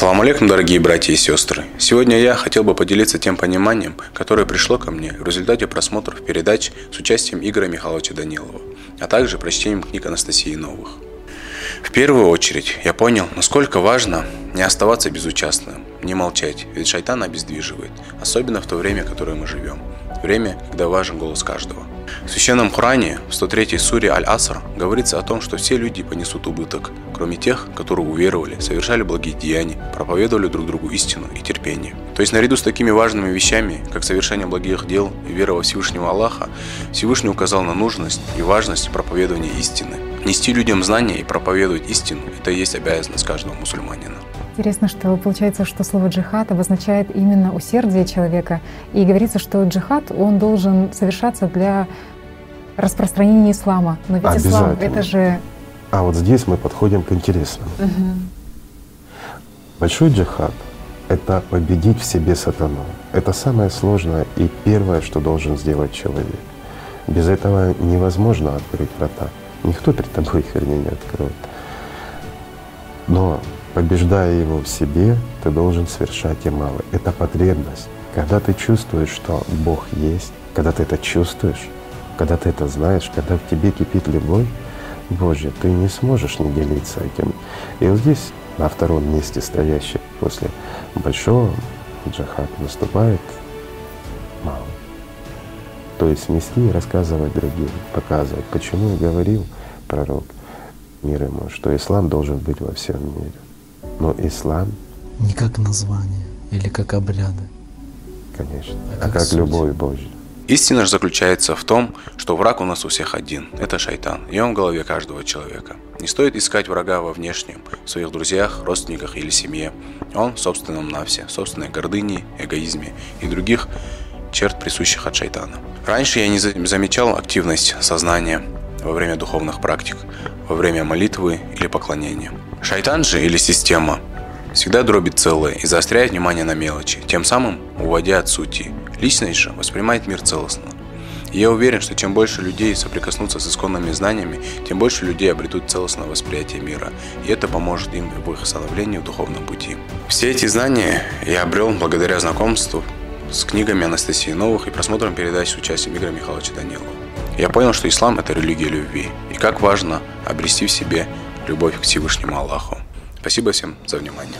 Салам алейкум, дорогие братья и сестры. Сегодня я хотел бы поделиться тем пониманием, которое пришло ко мне в результате просмотров передач с участием Игоря Михайловича Данилова, а также прочтением книг Анастасии Новых. В первую очередь я понял, насколько важно не оставаться безучастным, не молчать, ведь шайтан обездвиживает, особенно в то время, в которое мы живем. Время, когда важен голос каждого. В Священном Хуране, в 103 суре Аль-Аср, говорится о том, что все люди понесут убыток, кроме тех, которые уверовали, совершали благие деяния, проповедовали друг другу истину и терпение. То есть наряду с такими важными вещами, как совершение благих дел и вера во Всевышнего Аллаха, Всевышний указал на нужность и важность проповедования истины. Нести людям знания и проповедовать истину – это и есть обязанность каждого мусульманина. Интересно, что получается, что слово джихад обозначает именно усердие человека. И говорится, что джихад, он должен совершаться для распространения ислама. Но ведь ислам — это же... А вот здесь мы подходим к интересному. Угу. Большой джихад — это победить в себе сатану. Это самое сложное и первое, что должен сделать человек. Без этого невозможно открыть врата. Никто перед тобой их, вернее, не откроет. Но побеждая его в себе, ты должен совершать и мало. Это потребность. Когда ты чувствуешь, что Бог есть, когда ты это чувствуешь, когда ты это знаешь, когда в тебе кипит любовь Божья, ты не сможешь не делиться этим. И вот здесь, на втором месте стоящий после большого джихада, наступает мало. То есть нести и рассказывать другим, показывать. Почему и говорил пророк мир ему, что ислам должен быть во всем мире. Но ислам не как название или как обряды. Конечно, а, а как, как любовь Божья. Истина же заключается в том, что враг у нас у всех один – это шайтан, и он в голове каждого человека. Не стоит искать врага во внешнем, в своих друзьях, родственниках или семье. Он в собственном навсе, в собственной гордыне, эгоизме и других черт, присущих от шайтана. Раньше я не замечал активность сознания во время духовных практик, во время молитвы или поклонения. Шайтан же или система всегда дробит целое и заостряет внимание на мелочи, тем самым уводя от сути. Личность же воспринимает мир целостно. И я уверен, что чем больше людей соприкоснутся с исконными знаниями, тем больше людей обретут целостное восприятие мира, и это поможет им в их становлении в духовном пути. Все эти знания я обрел благодаря знакомству с книгами Анастасии Новых и просмотром передач с участием Игоря Михайловича Данилова. Я понял, что ислам – это религия любви, и как важно обрести в себе любовь к Всевышнему Аллаху. Спасибо всем за внимание.